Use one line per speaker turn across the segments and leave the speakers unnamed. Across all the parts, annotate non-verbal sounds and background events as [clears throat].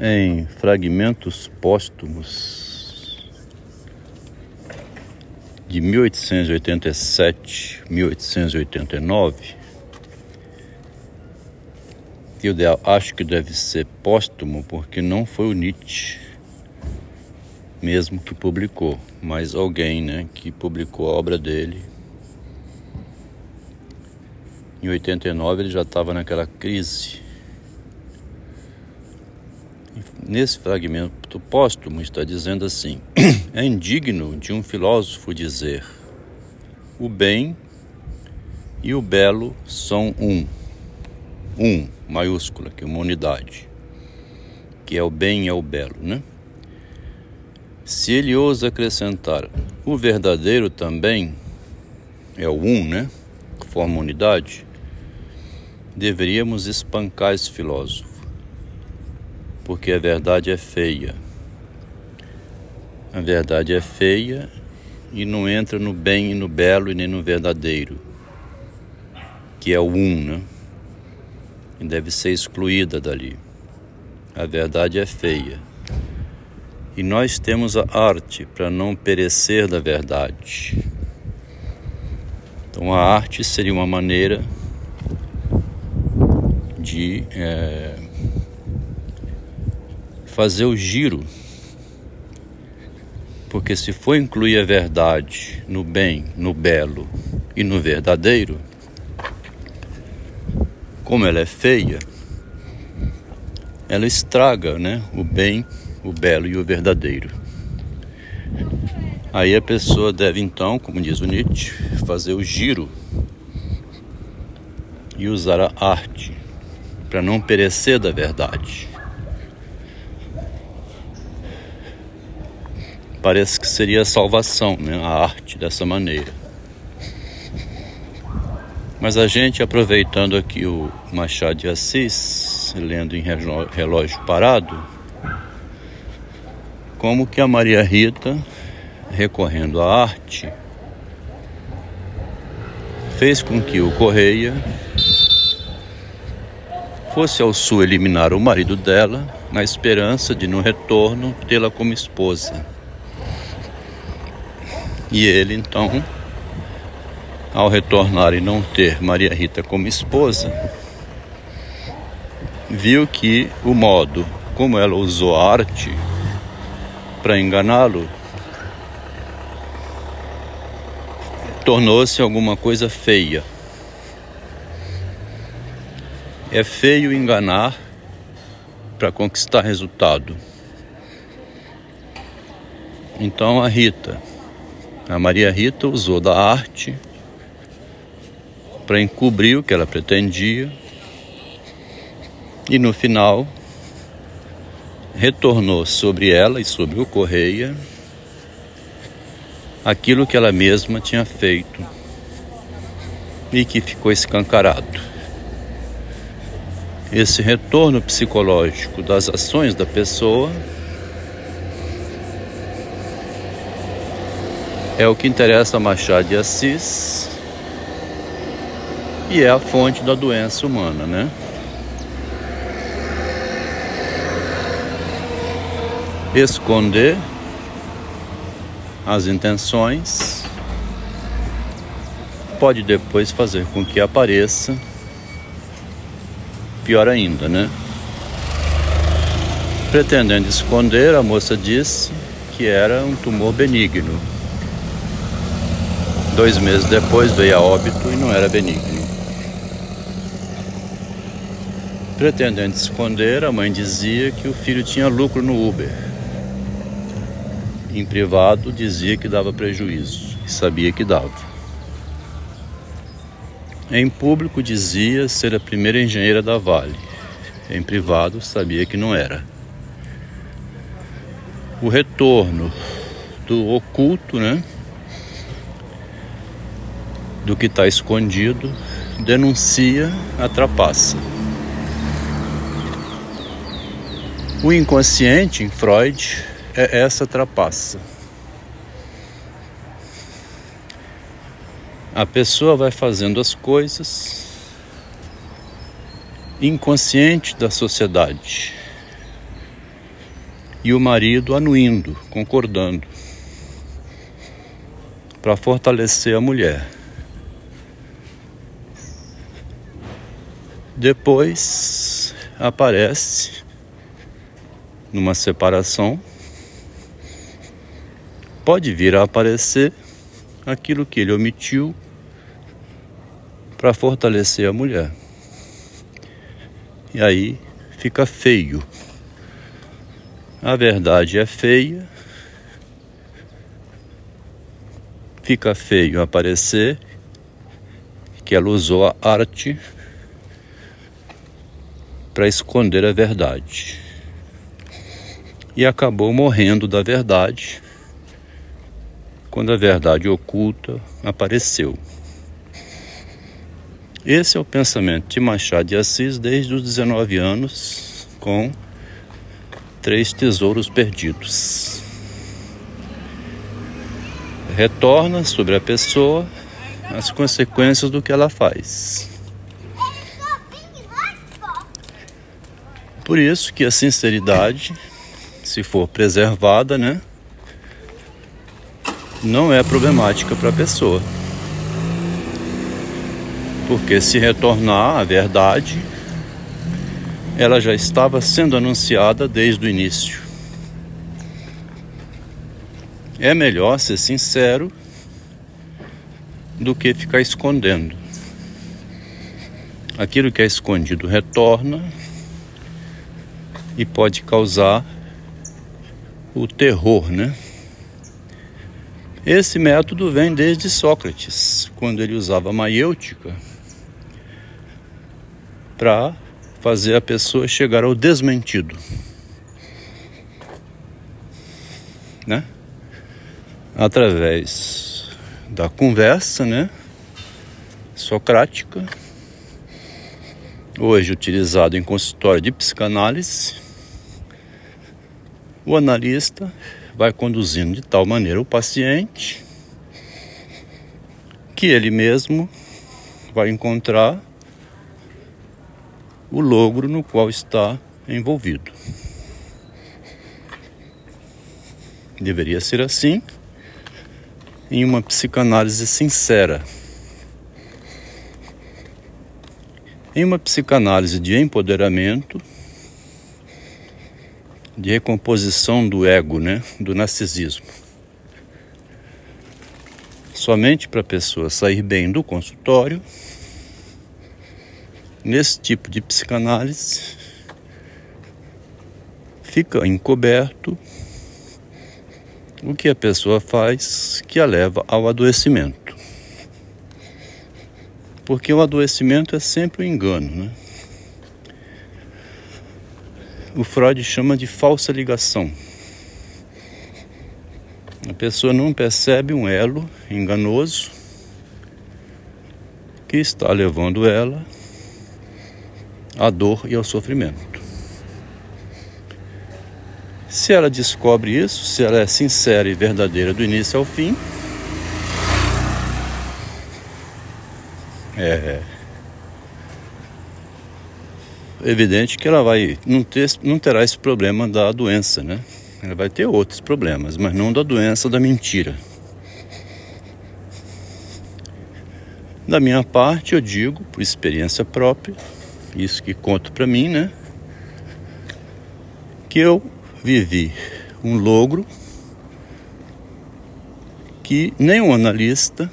em fragmentos póstumos de 1887-1889, eu acho que deve ser póstumo porque não foi o Nietzsche mesmo que publicou, mas alguém, né, que publicou a obra dele. Em 89 ele já estava naquela crise Nesse fragmento póstumo está dizendo assim: [clears throat] é indigno de um filósofo dizer: o bem e o belo são um. Um, maiúscula, que é uma unidade, que é o bem e é o belo, né? Se ele ousa acrescentar o verdadeiro também é o um, né? Forma unidade, deveríamos espancar esse filósofo porque a verdade é feia. A verdade é feia e não entra no bem e no belo e nem no verdadeiro, que é o um, né? E deve ser excluída dali. A verdade é feia. E nós temos a arte para não perecer da verdade. Então a arte seria uma maneira de é, fazer o giro. Porque se for incluir a verdade no bem, no belo e no verdadeiro, como ela é feia, ela estraga né, o bem, o belo e o verdadeiro. Aí a pessoa deve então, como diz o Nietzsche, fazer o giro e usar a arte para não perecer da verdade. Parece que seria a salvação, né? a arte dessa maneira. Mas a gente, aproveitando aqui o Machado de Assis, lendo em relógio parado, como que a Maria Rita, recorrendo à arte, fez com que o Correia fosse ao sul eliminar o marido dela, na esperança de, no retorno, tê-la como esposa. E ele então, ao retornar e não ter Maria Rita como esposa, viu que o modo como ela usou a arte para enganá-lo tornou-se alguma coisa feia. É feio enganar para conquistar resultado. Então a Rita a Maria Rita usou da arte para encobrir o que ela pretendia e no final retornou sobre ela e sobre o Correia aquilo que ela mesma tinha feito e que ficou escancarado. Esse retorno psicológico das ações da pessoa é o que interessa a Machado de Assis e é a fonte da doença humana, né? Esconder as intenções pode depois fazer com que apareça pior ainda, né? Pretendendo esconder, a moça disse que era um tumor benigno. Dois meses depois veio a óbito e não era benigno. Pretendendo esconder, a mãe dizia que o filho tinha lucro no Uber. Em privado, dizia que dava prejuízo e sabia que dava. Em público, dizia ser a primeira engenheira da Vale. Em privado, sabia que não era. O retorno do oculto, né? Do que está escondido, denuncia a trapaça. O inconsciente em Freud é essa trapaça. A pessoa vai fazendo as coisas inconsciente da sociedade. e o marido anuindo, concordando, para fortalecer a mulher. Depois aparece numa separação, pode vir a aparecer aquilo que ele omitiu para fortalecer a mulher. E aí fica feio. A verdade é feia. Fica feio aparecer que ela usou a arte para esconder a verdade. E acabou morrendo da verdade quando a verdade oculta apareceu. Esse é o pensamento de Machado de Assis desde os 19 anos, com Três Tesouros Perdidos. Retorna sobre a pessoa as consequências do que ela faz. Por isso que a sinceridade, se for preservada, né, não é problemática para a pessoa. Porque se retornar à verdade, ela já estava sendo anunciada desde o início. É melhor ser sincero do que ficar escondendo. Aquilo que é escondido retorna e pode causar o terror, né? Esse método vem desde Sócrates, quando ele usava a maiêutica para fazer a pessoa chegar ao desmentido. Né? Através da conversa, né? Socrática, hoje utilizado em consultório de psicanálise, o analista vai conduzindo de tal maneira o paciente que ele mesmo vai encontrar o logro no qual está envolvido. Deveria ser assim em uma psicanálise sincera. Em uma psicanálise de empoderamento, de recomposição do ego, né, do narcisismo. Somente para a pessoa sair bem do consultório, nesse tipo de psicanálise, fica encoberto o que a pessoa faz que a leva ao adoecimento. Porque o adoecimento é sempre um engano, né? O Freud chama de falsa ligação. A pessoa não percebe um elo enganoso que está levando ela à dor e ao sofrimento. Se ela descobre isso, se ela é sincera e verdadeira do início ao fim, é, evidente que ela vai não, ter, não terá esse problema da doença, né? Ela vai ter outros problemas, mas não da doença da mentira. Da minha parte, eu digo, por experiência própria, isso que conto para mim, né? Que eu vivi um logro que nenhum analista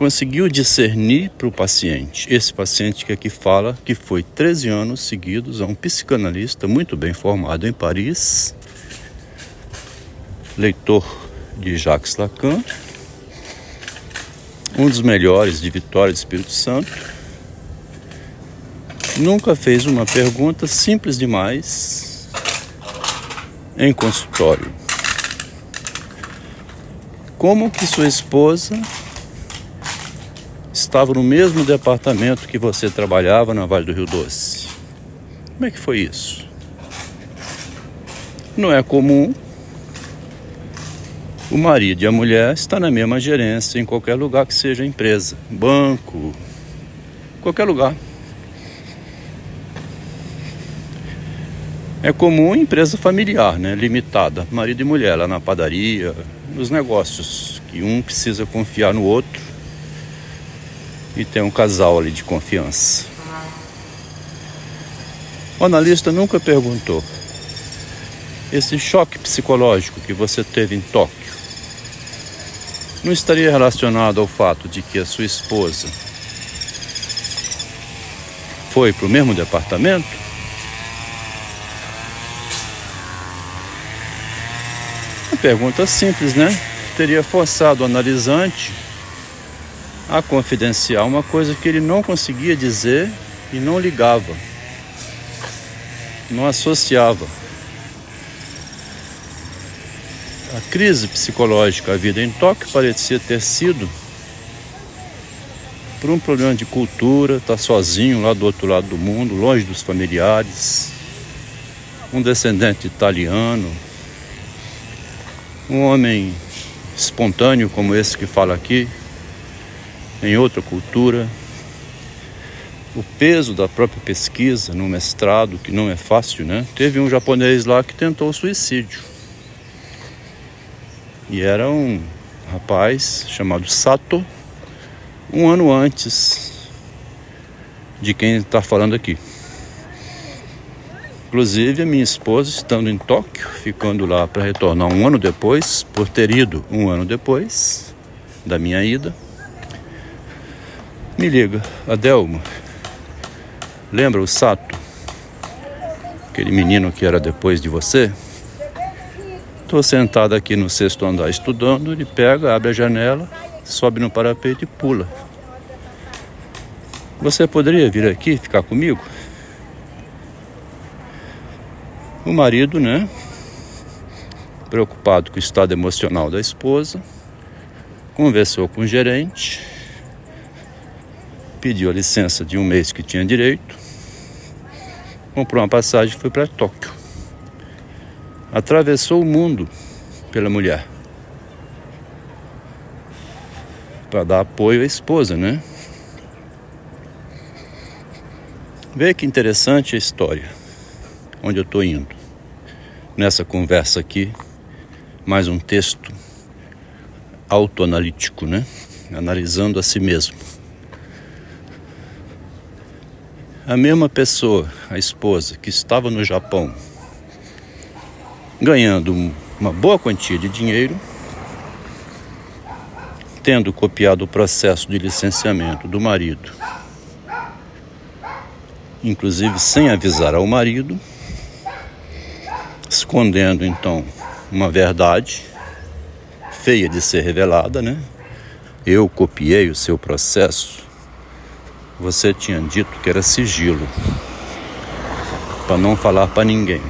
conseguiu discernir para o paciente, esse paciente que aqui fala que foi 13 anos seguidos a um psicanalista muito bem formado em Paris, leitor de Jacques Lacan, um dos melhores de Vitória do Espírito Santo, nunca fez uma pergunta simples demais em consultório. Como que sua esposa estava no mesmo departamento que você trabalhava na Vale do Rio Doce. Como é que foi isso? Não é comum o marido e a mulher estar na mesma gerência em qualquer lugar que seja empresa, banco, qualquer lugar. É comum empresa familiar, né? limitada, marido e mulher, lá na padaria, nos negócios, que um precisa confiar no outro e tem um casal ali de confiança. O analista nunca perguntou: esse choque psicológico que você teve em Tóquio não estaria relacionado ao fato de que a sua esposa foi para o mesmo departamento? Uma pergunta simples, né? Teria forçado o analisante a confidenciar uma coisa que ele não conseguia dizer e não ligava, não associava. A crise psicológica, a vida em Tóquio, parecia ter sido por um problema de cultura, tá sozinho lá do outro lado do mundo, longe dos familiares, um descendente italiano, um homem espontâneo como esse que fala aqui, em outra cultura, o peso da própria pesquisa no mestrado, que não é fácil, né? Teve um japonês lá que tentou suicídio. E era um rapaz chamado Sato, um ano antes de quem está falando aqui. Inclusive, a minha esposa estando em Tóquio, ficando lá para retornar um ano depois, por ter ido um ano depois da minha ida, me liga, Adelma, lembra o Sato? Aquele menino que era depois de você? Estou sentado aqui no sexto andar estudando, ele pega, abre a janela, sobe no parapeito e pula. Você poderia vir aqui ficar comigo? O marido, né? Preocupado com o estado emocional da esposa, conversou com o gerente, pediu a licença de um mês que tinha direito, comprou uma passagem e foi para Tóquio atravessou o mundo pela mulher para dar apoio à esposa, né? Vê que interessante a história, onde eu estou indo. Nessa conversa aqui, mais um texto autoanalítico, né? Analisando a si mesmo. A mesma pessoa, a esposa, que estava no Japão ganhando uma boa quantia de dinheiro, tendo copiado o processo de licenciamento do marido, inclusive sem avisar ao marido, escondendo então uma verdade feia de ser revelada, né? Eu copiei o seu processo. Você tinha dito que era sigilo, para não falar para ninguém.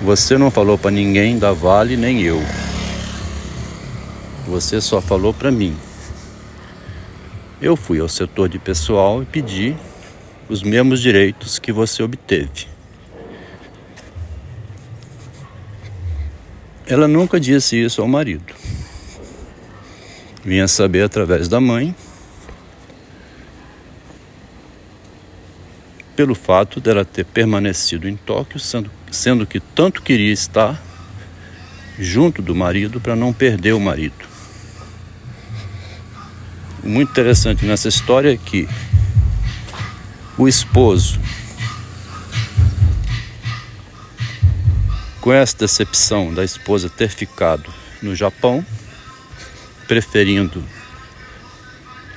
Você não falou para ninguém da Vale nem eu. Você só falou para mim. Eu fui ao setor de pessoal e pedi os mesmos direitos que você obteve. Ela nunca disse isso ao marido. Vinha saber através da mãe, pelo fato dela ter permanecido em Tóquio, sendo sendo que tanto queria estar junto do marido para não perder o marido. Muito interessante nessa história é que o esposo, com essa decepção da esposa ter ficado no Japão, preferindo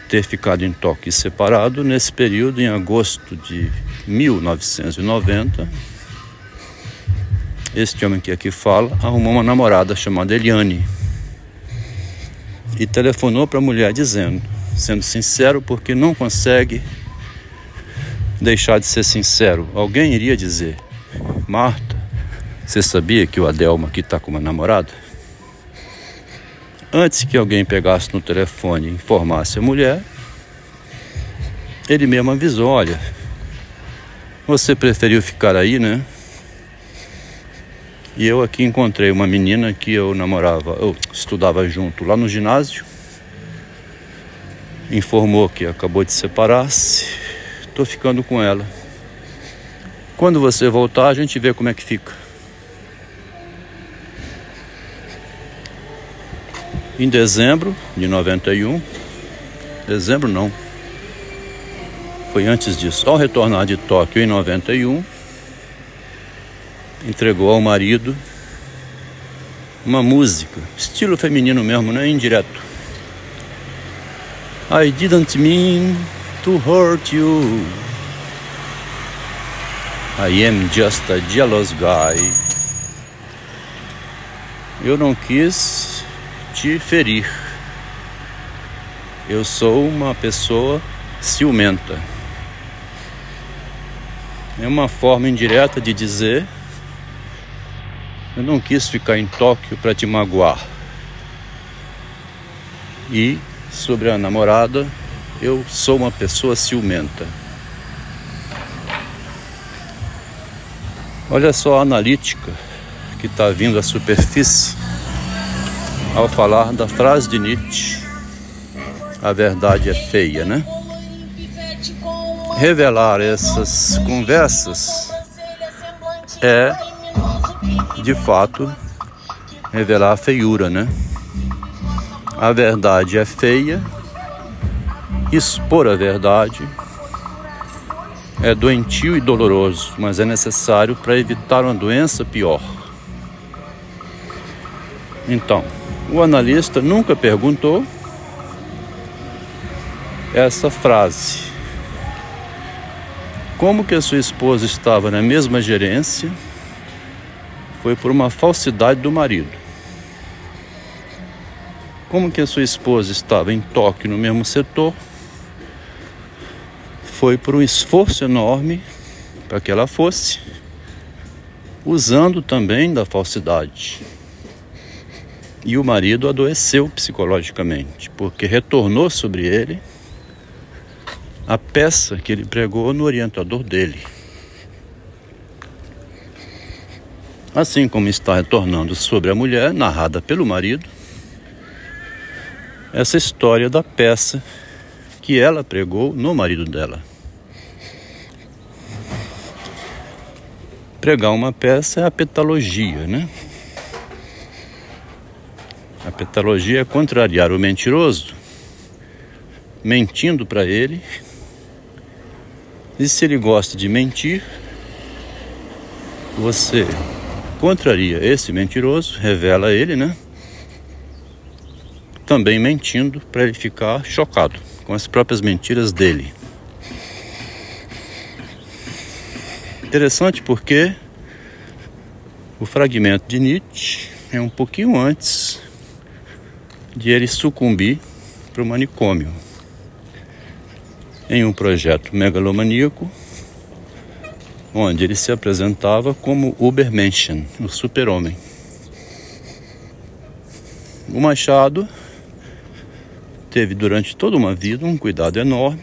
ter ficado em Tóquio separado, nesse período, em agosto de 1990, este homem que aqui fala arrumou uma namorada chamada Eliane e telefonou para a mulher dizendo, sendo sincero, porque não consegue deixar de ser sincero. Alguém iria dizer: Marta, você sabia que o Adelma aqui está com uma namorada? Antes que alguém pegasse no telefone e informasse a mulher, ele mesmo avisou: Olha, você preferiu ficar aí, né? E eu aqui encontrei uma menina que eu namorava, eu estudava junto lá no ginásio. Informou que acabou de separar-se. Estou ficando com ela. Quando você voltar, a gente vê como é que fica. Em dezembro de 91, dezembro não, foi antes disso, ao retornar de Tóquio em 91, entregou ao marido uma música, estilo feminino mesmo, né? Indireto. I didn't mean to hurt you. I am just a jealous guy. Eu não quis te ferir. Eu sou uma pessoa ciumenta. É uma forma indireta de dizer eu não quis ficar em Tóquio para te magoar. E sobre a namorada, eu sou uma pessoa ciumenta. Olha só a analítica que está vindo à superfície ao falar da frase de Nietzsche: a verdade é feia, né? Revelar essas conversas é de fato revelar a feiura, né? A verdade é feia, expor a verdade é doentio e doloroso, mas é necessário para evitar uma doença pior. Então, o analista nunca perguntou essa frase. Como que a sua esposa estava na mesma gerência? foi por uma falsidade do marido. Como que a sua esposa estava em Tóquio no mesmo setor, foi por um esforço enorme para que ela fosse, usando também da falsidade. E o marido adoeceu psicologicamente, porque retornou sobre ele a peça que ele pregou no orientador dele. assim como está retornando sobre a mulher, narrada pelo marido, essa história da peça que ela pregou no marido dela. Pregar uma peça é a petalogia, né? A petalogia é contrariar o mentiroso, mentindo para ele. E se ele gosta de mentir, você contraria esse mentiroso, revela ele, né? Também mentindo para ele ficar chocado com as próprias mentiras dele. Interessante porque o fragmento de Nietzsche é um pouquinho antes de ele sucumbir para o manicômio. Em um projeto megalomaníaco, onde ele se apresentava como Ubermenschen, o super-homem. O Machado teve durante toda uma vida um cuidado enorme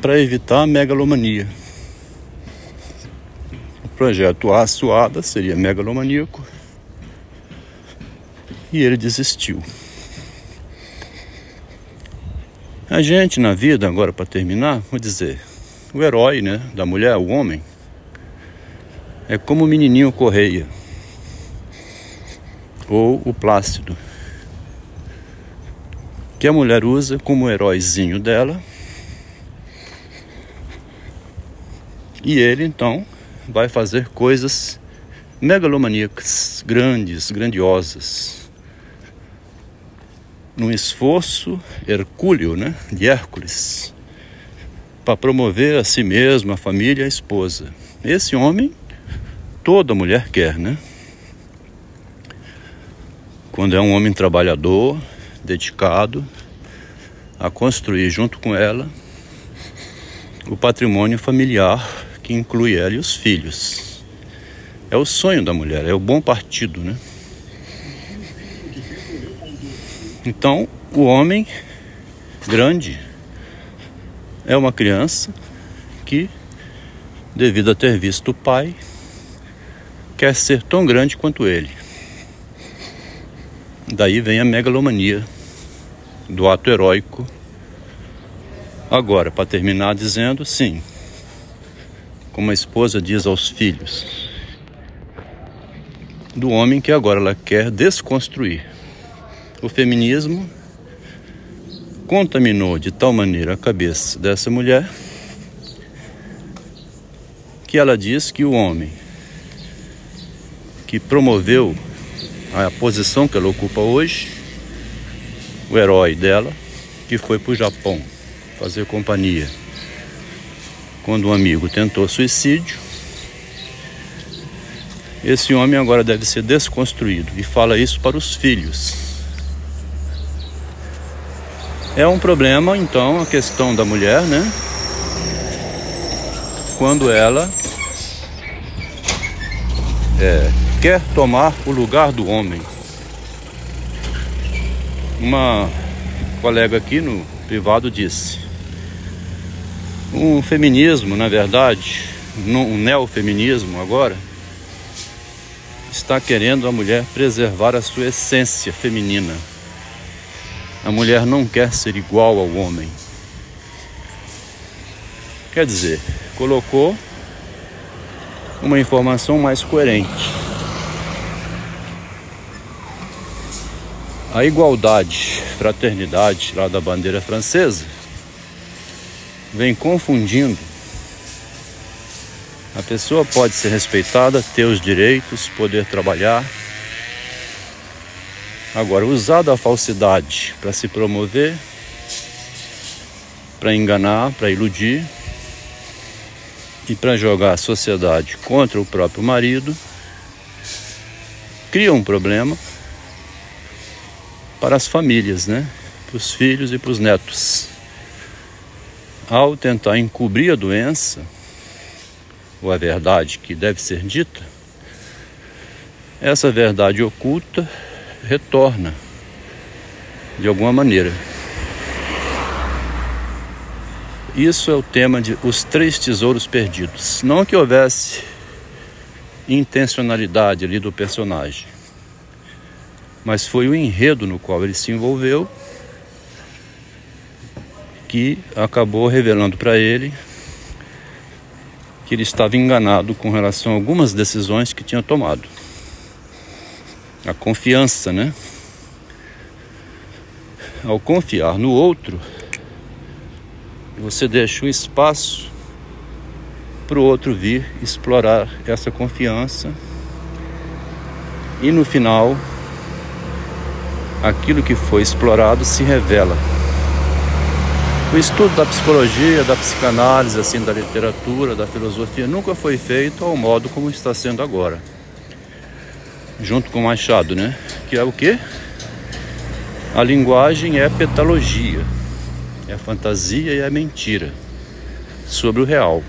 para evitar a megalomania. O projeto Açoada seria megalomaníaco e ele desistiu. A gente na vida, agora para terminar, vou dizer, o herói né, da mulher, o homem, é como o menininho Correia ou o Plácido, que a mulher usa como heróizinho dela. E ele então vai fazer coisas megalomaníacas, grandes, grandiosas, num esforço hercúleo, né, de Hércules para promover a si mesmo, a família, a esposa. Esse homem, toda mulher quer, né? Quando é um homem trabalhador, dedicado a construir junto com ela o patrimônio familiar que inclui ela e os filhos. É o sonho da mulher, é o bom partido, né? Então, o homem grande é uma criança que, devido a ter visto o pai, quer ser tão grande quanto ele. Daí vem a megalomania do ato heróico. Agora, para terminar dizendo, sim, como a esposa diz aos filhos do homem que agora ela quer desconstruir. O feminismo contaminou de tal maneira a cabeça dessa mulher que ela diz que o homem que promoveu a posição que ela ocupa hoje, o herói dela, que foi para o Japão fazer companhia quando um amigo tentou suicídio, esse homem agora deve ser desconstruído e fala isso para os filhos. É um problema, então, a questão da mulher, né? Quando ela é, quer tomar o lugar do homem. Uma colega aqui no privado disse: um feminismo, na verdade, um neofeminismo agora, está querendo a mulher preservar a sua essência feminina. A mulher não quer ser igual ao homem. Quer dizer, colocou uma informação mais coerente. A igualdade, fraternidade lá da bandeira francesa vem confundindo. A pessoa pode ser respeitada, ter os direitos, poder trabalhar. Agora, usar da falsidade para se promover, para enganar, para iludir, e para jogar a sociedade contra o próprio marido, cria um problema para as famílias, né? Para os filhos e para os netos. Ao tentar encobrir a doença, ou a verdade que deve ser dita, essa verdade oculta retorna de alguma maneira. Isso é o tema de Os Três Tesouros Perdidos. Não que houvesse intencionalidade ali do personagem, mas foi o enredo no qual ele se envolveu que acabou revelando para ele que ele estava enganado com relação a algumas decisões que tinha tomado. A confiança, né? Ao confiar no outro, você deixa um espaço para o outro vir explorar essa confiança e no final aquilo que foi explorado se revela. O estudo da psicologia, da psicanálise, assim, da literatura, da filosofia nunca foi feito ao modo como está sendo agora. Junto com Machado, né? Que é o que? A linguagem é petalogia é fantasia e a mentira sobre o real.